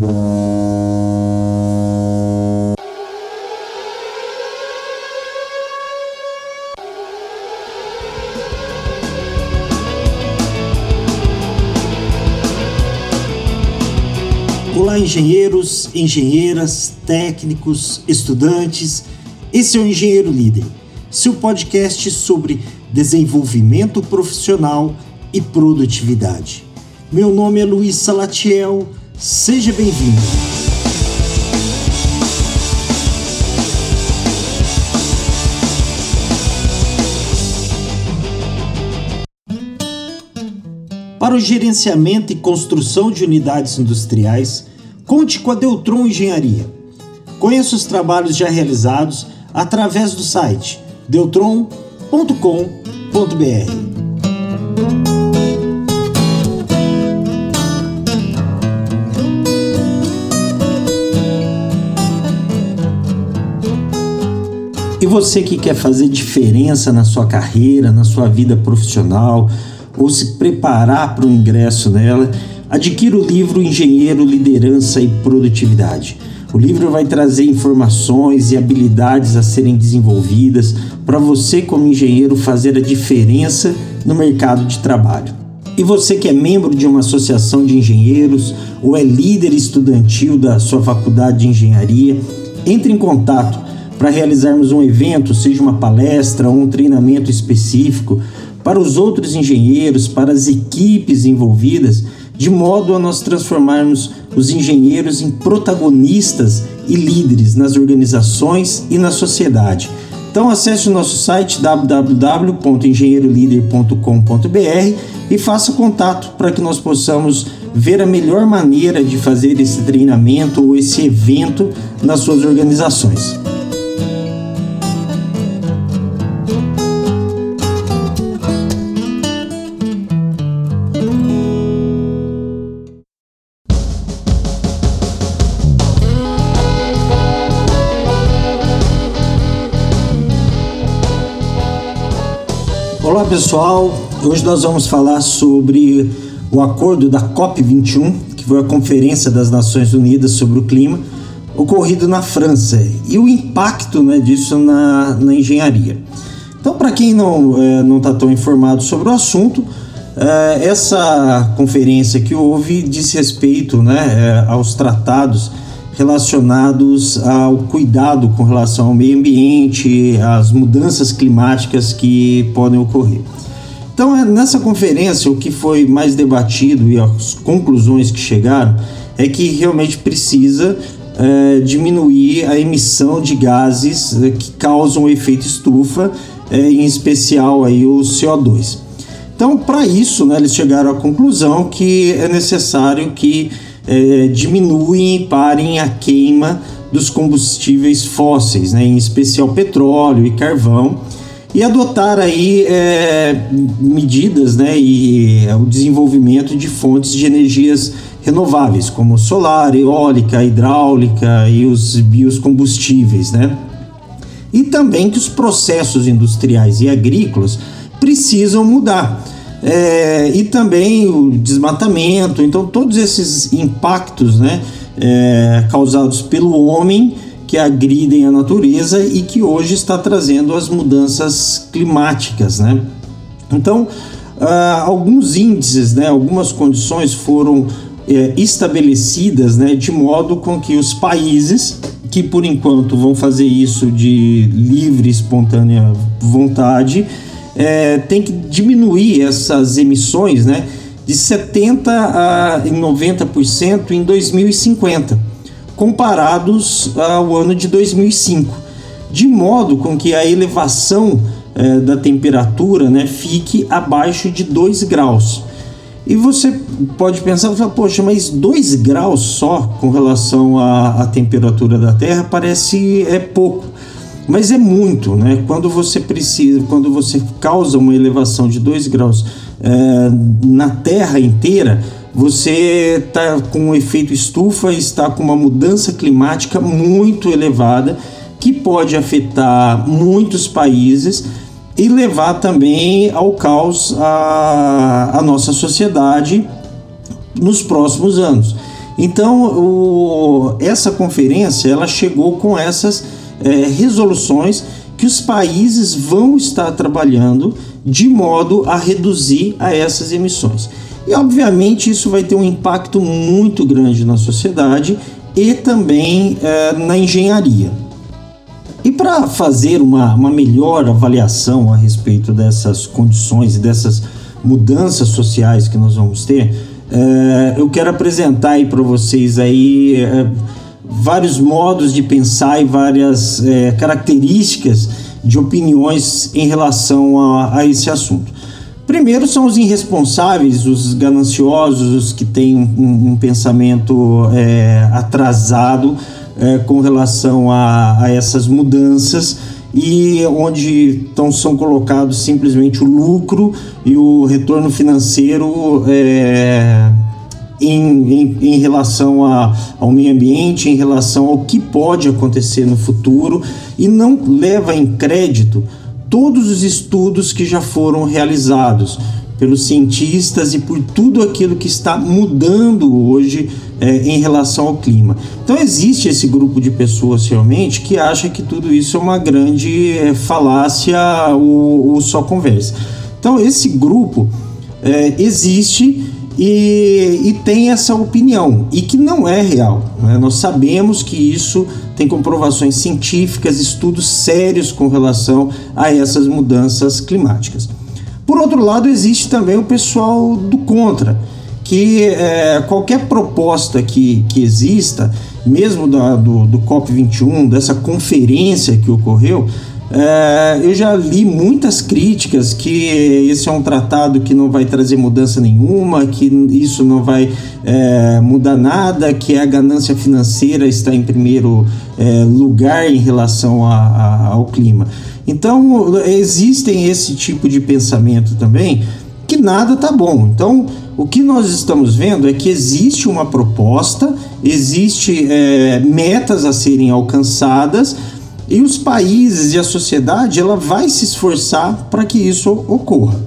Olá, engenheiros, engenheiras, técnicos, estudantes. Esse é o Engenheiro Líder, seu podcast sobre desenvolvimento profissional e produtividade. Meu nome é Luiz Salatiel, seja bem-vindo. Para o gerenciamento e construção de unidades industriais, conte com a Deltron Engenharia. Conheça os trabalhos já realizados através do site deltron.com.br. você que quer fazer diferença na sua carreira, na sua vida profissional, ou se preparar para o ingresso nela, adquira o livro Engenheiro, Liderança e Produtividade. O livro vai trazer informações e habilidades a serem desenvolvidas para você, como engenheiro, fazer a diferença no mercado de trabalho. E você que é membro de uma associação de engenheiros ou é líder estudantil da sua faculdade de engenharia, entre em contato para realizarmos um evento, seja uma palestra ou um treinamento específico para os outros engenheiros, para as equipes envolvidas, de modo a nós transformarmos os engenheiros em protagonistas e líderes nas organizações e na sociedade. Então acesse o nosso site www.engenheirolider.com.br e faça contato para que nós possamos ver a melhor maneira de fazer esse treinamento ou esse evento nas suas organizações. Olá pessoal, hoje nós vamos falar sobre o acordo da COP21, que foi a Conferência das Nações Unidas sobre o Clima, ocorrido na França, e o impacto né, disso na, na engenharia. Então, para quem não é, não está tão informado sobre o assunto, é, essa conferência que houve diz respeito né, é, aos tratados relacionados ao cuidado com relação ao meio ambiente, às mudanças climáticas que podem ocorrer. Então, é, nessa conferência, o que foi mais debatido e as conclusões que chegaram é que realmente precisa é, diminuir a emissão de gases é, que causam o efeito estufa, é, em especial aí o CO2. Então, para isso, né, eles chegaram à conclusão que é necessário que é, diminuem e parem a queima dos combustíveis fósseis, né, em especial petróleo e carvão, e adotar aí é, medidas né, e é, o desenvolvimento de fontes de energias renováveis, como solar, eólica, hidráulica e os biocombustíveis, né? E também que os processos industriais e agrícolas precisam mudar é, e também o desmatamento. Então, todos esses impactos né, é, causados pelo homem que agridem a natureza e que hoje está trazendo as mudanças climáticas. Né? Então, ah, alguns índices, né, algumas condições foram é, estabelecidas né, de modo com que os países que por enquanto vão fazer isso de livre, espontânea vontade, é, tem que diminuir essas emissões né, de 70% a 90% em 2050, comparados ao ano de 2005, de modo com que a elevação é, da temperatura né, fique abaixo de 2 graus. E você pode pensar, poxa, mas 2 graus só com relação à, à temperatura da Terra parece é pouco mas é muito, né? Quando você precisa, quando você causa uma elevação de 2 graus é, na Terra inteira, você está com um efeito estufa, está com uma mudança climática muito elevada que pode afetar muitos países e levar também ao caos a, a nossa sociedade nos próximos anos. Então, o, essa conferência ela chegou com essas é, resoluções que os países vão estar trabalhando de modo a reduzir a essas emissões. E obviamente isso vai ter um impacto muito grande na sociedade e também é, na engenharia. E para fazer uma, uma melhor avaliação a respeito dessas condições e dessas mudanças sociais que nós vamos ter, é, eu quero apresentar aí para vocês aí é, vários modos de pensar e várias é, características de opiniões em relação a, a, esse assunto. Primeiro são os irresponsáveis, os gananciosos, os que têm um, um pensamento é, atrasado é, com relação a, a essas mudanças e onde então são colocados simplesmente o lucro e o retorno financeiro é, em, em, em, relação a, ao meio ambiente, em relação ao que pode acontecer no futuro e não leva em crédito todos os estudos que já foram realizados pelos cientistas e por tudo aquilo que está mudando hoje é, em relação ao clima. Então existe esse grupo de pessoas realmente que acha que tudo isso é uma grande é, falácia ou, ou, só conversa. Então esse grupo é, existe e, e, tem essa opinião e que não é real. Né? Nós sabemos que isso tem comprovações científicas, estudos sérios com relação a essas mudanças climáticas. Por outro lado, existe também o pessoal do contra que é, qualquer proposta que, que exista, mesmo da, do, do COP21, dessa conferência que ocorreu, é, eu já li muitas críticas que esse é um tratado que não vai trazer mudança nenhuma, que isso não vai é, mudar nada, que a ganância financeira está em primeiro é, lugar em relação a, a, ao clima. Então, existem esse tipo de pensamento também que nada tá bom. Então, o que nós estamos vendo é que existe uma proposta, existe é, metas a serem alcançadas e os países e a sociedade ela vai se esforçar para que isso ocorra.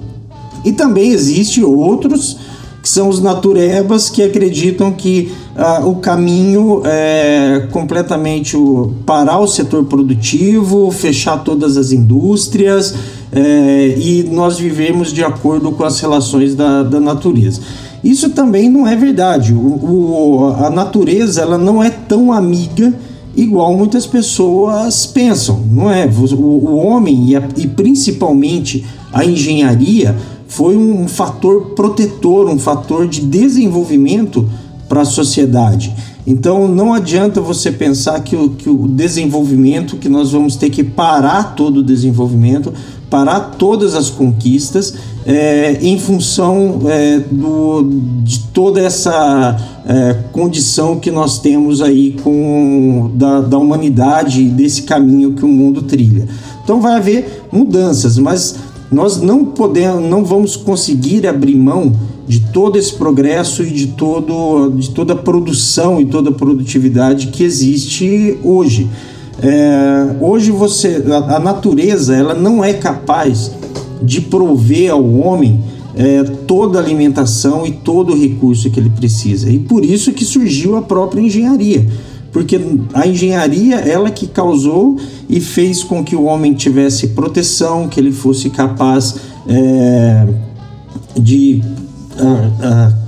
E também existe outros que são os naturebas que acreditam que ah, o caminho é completamente o, parar o setor produtivo, fechar todas as indústrias, é, e nós vivemos de acordo com as relações da, da natureza. Isso também não é verdade. O, o, a natureza ela não é tão amiga igual muitas pessoas pensam, não é? O, o homem e, a, e principalmente a engenharia foi um fator protetor, um fator de desenvolvimento para a sociedade. Então não adianta você pensar que o, que o desenvolvimento, que nós vamos ter que parar todo o desenvolvimento parar todas as conquistas é, em função é, do, de toda essa é, condição que nós temos aí com da, da humanidade desse caminho que o mundo trilha. Então vai haver mudanças, mas nós não podemos, não vamos conseguir abrir mão de todo esse progresso e de, todo, de toda a produção e toda a produtividade que existe hoje. É, hoje você, a, a, natureza, ela não é capaz de prover ao homem é, toda a alimentação e todo o recurso que ele precisa. E por isso que surgiu a própria engenharia, porque a engenharia ela que causou e fez com que o homem tivesse proteção, que ele fosse capaz é, de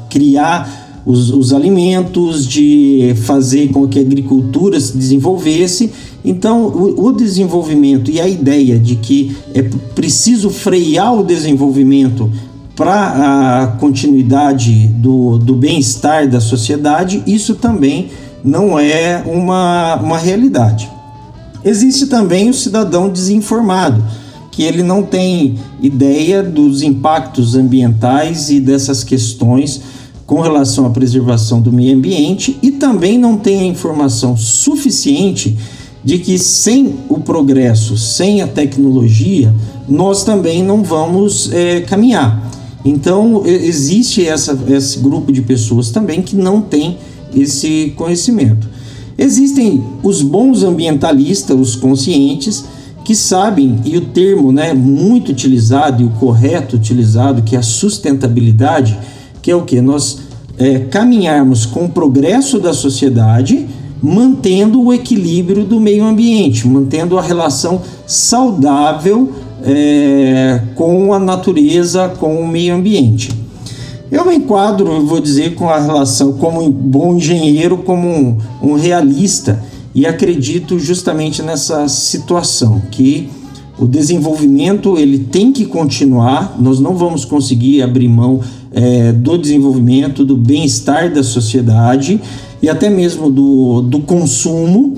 criar os, os alimentos, de fazer com que a agricultura se desenvolvesse então, o, desenvolvimento e a ideia de que é preciso frear o desenvolvimento para a continuidade do, do bem-estar da sociedade, isso também não é uma, uma realidade. Existe também o cidadão desinformado, que ele não tem ideia dos impactos ambientais e dessas questões com relação à preservação do meio ambiente e também não tem a informação suficiente de que sem o progresso, sem a tecnologia, nós também não vamos é, caminhar. Então, existe essa, esse grupo de pessoas também que não tem esse conhecimento. Existem os bons ambientalistas, os conscientes, que sabem, e o termo né, muito utilizado e o correto utilizado, que é a sustentabilidade, que é o que? Nós é, caminharmos com o progresso da sociedade, mantendo o equilíbrio do meio ambiente, mantendo a relação saudável é, com a natureza, com o meio ambiente. Eu me enquadro, vou dizer, com a relação como um bom engenheiro, como um, um realista, e acredito justamente nessa situação que o desenvolvimento ele tem que continuar, nós não vamos conseguir abrir mão é, do desenvolvimento, do bem-estar da sociedade e até mesmo do, do consumo,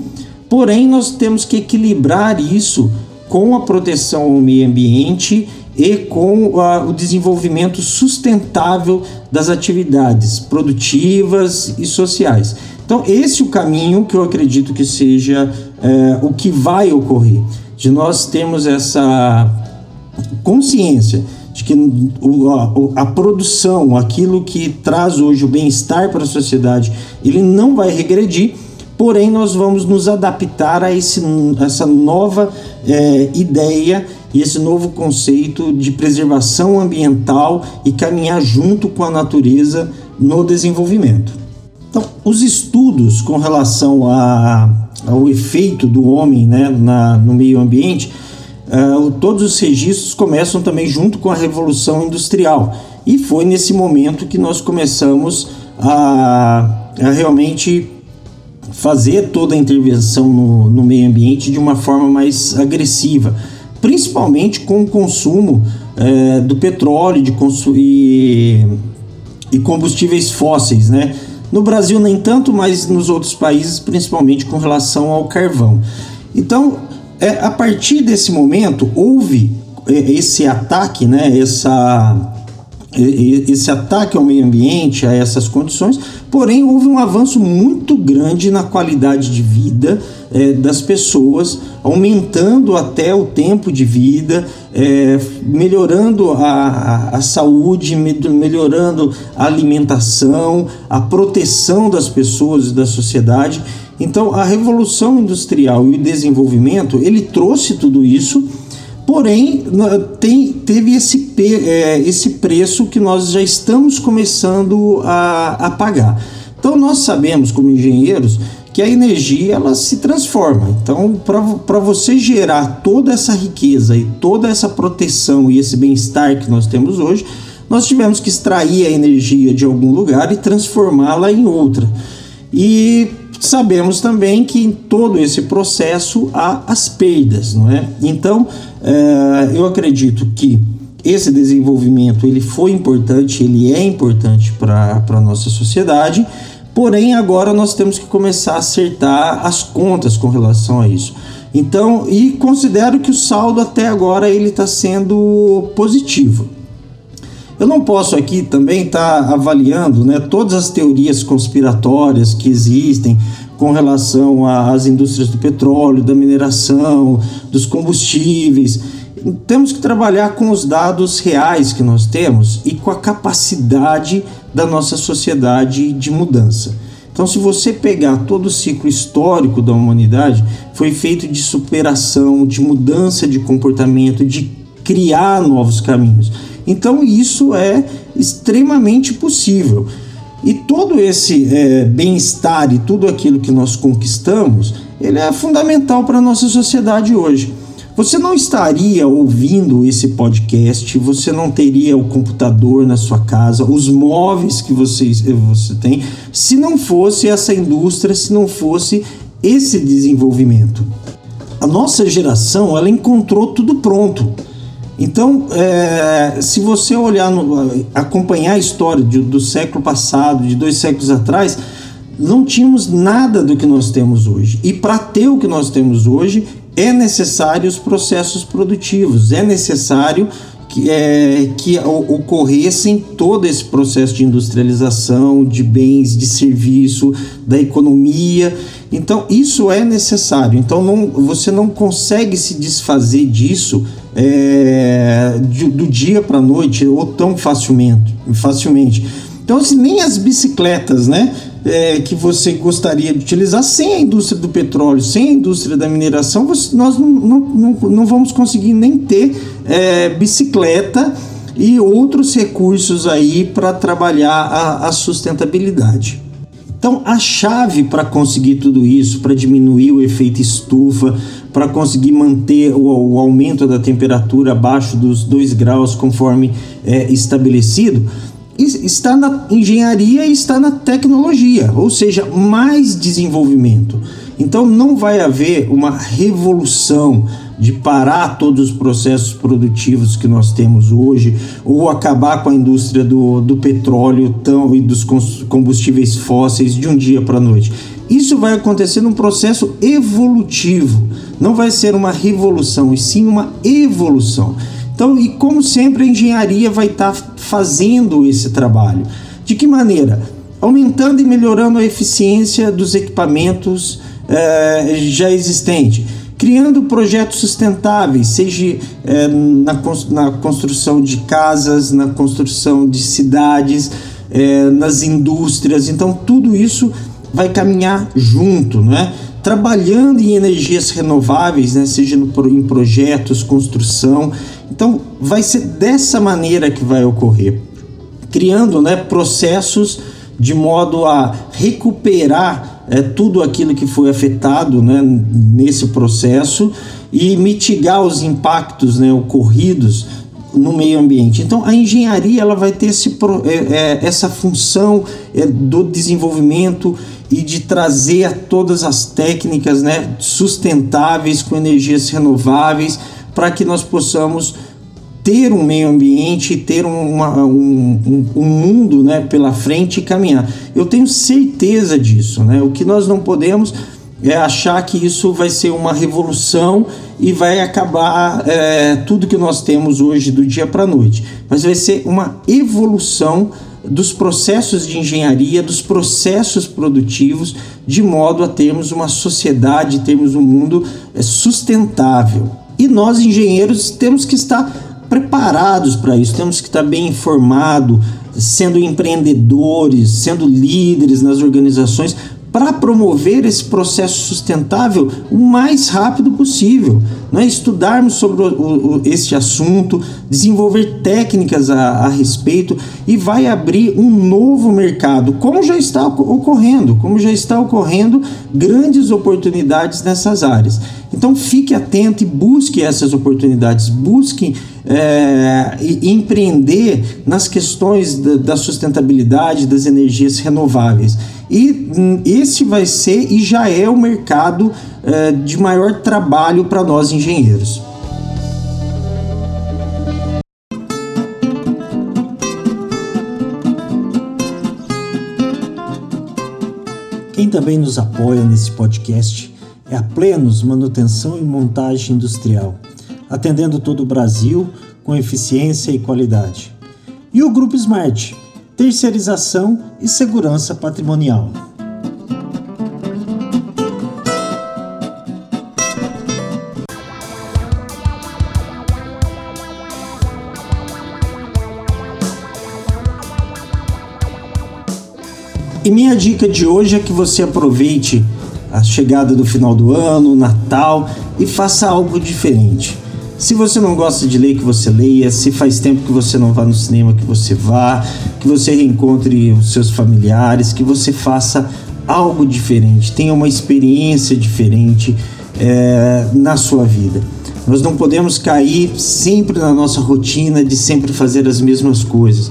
porém nós temos que equilibrar isso com a proteção ao meio ambiente e com a, o desenvolvimento sustentável das atividades produtivas e sociais. Então, esse é o caminho que eu acredito que seja é, o que vai ocorrer de nós termos essa consciência de que a, a produção, aquilo que traz hoje o bem-estar para a sociedade, ele não vai regredir, porém nós vamos nos adaptar a esse, essa nova é, ideia e esse novo conceito de preservação ambiental e caminhar junto com a natureza no desenvolvimento. Então, os estudos com relação a ao efeito do homem né, na, no meio ambiente, uh, todos os registros começam também junto com a Revolução Industrial. E foi nesse momento que nós começamos a, a realmente fazer toda a intervenção no, no, meio ambiente de uma forma mais agressiva, principalmente com o consumo uh, do petróleo de e, e combustíveis fósseis, né? No Brasil, nem tanto, mas nos outros países, principalmente com relação ao carvão. Então, é, a partir desse momento, houve é, esse ataque, né, essa, esse ataque ao meio ambiente, a essas condições, porém houve um avanço muito grande na qualidade de vida é, das pessoas, aumentando até o tempo de vida, é, melhorando a, a, saúde, melhorando a alimentação, a proteção das pessoas e da sociedade. Então, a revolução industrial e o desenvolvimento ele trouxe tudo isso, porém tem, teve esse, é, esse preço que nós já estamos começando a, a pagar. Então, nós sabemos, como engenheiros, que a energia ela se transforma. Então, para você gerar toda essa riqueza e toda essa proteção e esse bem-estar que nós temos hoje, nós tivemos que extrair a energia de algum lugar e transformá-la em outra. E sabemos também que em todo esse processo há as perdas, não é? Então, é, eu acredito que esse desenvolvimento ele foi importante, ele é importante para a nossa sociedade Porém, agora nós temos que começar a acertar as contas com relação a isso. Então, e considero que o saldo até agora ele está sendo positivo. Eu não posso aqui também estar tá avaliando né, todas as teorias conspiratórias que existem com relação às indústrias do petróleo, da mineração, dos combustíveis. Temos que trabalhar com os dados reais que nós temos e com a capacidade da nossa sociedade de mudança. Então, se você pegar todo o ciclo histórico da humanidade, foi feito de superação, de mudança de comportamento, de criar novos caminhos. Então, isso é extremamente possível. E todo esse é, bem-estar e tudo aquilo que nós conquistamos, ele é fundamental para a nossa sociedade hoje. Você não estaria ouvindo esse podcast, você não teria o computador na sua casa, os móveis que você, você tem, se não fosse essa indústria, se não fosse esse desenvolvimento. A nossa geração, ela encontrou tudo pronto. Então, é, se você olhar, no, acompanhar a história de, do século passado, de dois séculos atrás, não tínhamos nada do que nós temos hoje. E para ter o que nós temos hoje, é necessário os processos produtivos, é necessário que, é, que ocorressem todo esse processo de industrialização, de bens, de serviço, da economia. Então, isso é necessário. Então, não, você não consegue se desfazer disso é, de, do dia para a noite ou tão facilmente. facilmente. Então, assim, nem as bicicletas, né? É, que você gostaria de utilizar sem a indústria do petróleo, sem a indústria da mineração, você, nós não, não, não, vamos conseguir nem ter é, bicicleta e outros recursos aí para trabalhar a, a sustentabilidade. Então, a chave para conseguir tudo isso, para diminuir o efeito estufa, para conseguir manter o, o, aumento da temperatura abaixo dos 2 graus conforme é estabelecido, está na engenharia e está na tecnologia, ou seja, mais desenvolvimento. Então, não vai haver uma revolução de parar todos os processos produtivos que nós temos hoje, ou acabar com a indústria do, do petróleo tão, e dos combustíveis fósseis de um dia para a noite. Isso vai acontecer num processo evolutivo, não vai ser uma revolução, e sim uma evolução. Então, e como sempre, a engenharia vai estar tá fazendo esse trabalho. De que maneira? Aumentando e melhorando a eficiência dos equipamentos eh, já existentes criando projetos sustentáveis, seja é, na, na, construção de casas, na construção de cidades, é, nas indústrias. Então, tudo isso vai caminhar junto, não é? Trabalhando em energias renováveis, né? seja no, em projetos, construção. Então, vai ser dessa maneira que vai ocorrer, criando né, processos de modo a recuperar é, tudo aquilo que foi afetado né, nesse processo e mitigar os impactos né, ocorridos no meio ambiente. Então, a engenharia ela vai ter esse, é, é, essa função é, do desenvolvimento e de trazer todas as técnicas né, sustentáveis com energias renováveis para que nós possamos ter um meio ambiente, ter uma, um, um, um, mundo né, pela frente e caminhar. Eu tenho certeza disso. Né? O que nós não podemos é achar que isso vai ser uma revolução e vai acabar é, tudo que nós temos hoje do dia para a noite, mas vai ser uma evolução dos processos de engenharia, dos processos produtivos, de modo a termos uma sociedade, termos um mundo é, sustentável. E nós, engenheiros, temos que estar preparados para isso, temos que estar bem informados, sendo empreendedores, sendo líderes nas organizações, para promover esse processo sustentável o mais rápido possível. Né? Estudarmos sobre o, o, este assunto, desenvolver técnicas a, a, respeito e vai abrir um novo mercado, como já está ocorrendo, como já está ocorrendo grandes oportunidades nessas áreas. Então fique atento e busque essas oportunidades, busque é, empreender nas questões da, da sustentabilidade das energias renováveis. E hum, esse vai ser e já é o mercado é, de maior trabalho para nós engenheiros. Quem também nos apoia nesse podcast é a Plenos Manutenção e Montagem Industrial, atendendo todo o Brasil com eficiência e qualidade. E o Grupo Smart, terceirização e segurança patrimonial. E minha dica de hoje é que você aproveite a chegada do final do ano, Natal e faça algo diferente. Se você não gosta de ler, que você leia. Se faz tempo que você não vá no cinema, que você vá. Que você reencontre os seus familiares. Que você faça algo diferente. Tenha uma experiência diferente é, na sua vida. Nós não podemos cair sempre na nossa rotina de sempre fazer as mesmas coisas.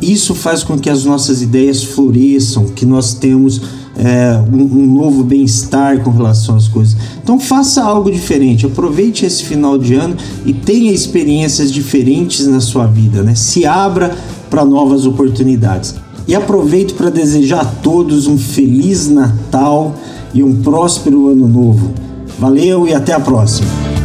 Isso faz com que as nossas ideias floresçam, que nós temos é, um, um, novo bem-estar com relação às coisas. Então faça algo diferente, aproveite esse final de ano e tenha experiências diferentes na sua vida, né? Se abra para novas oportunidades. E aproveito para desejar a todos um feliz Natal e um próspero ano novo. Valeu e até a próxima.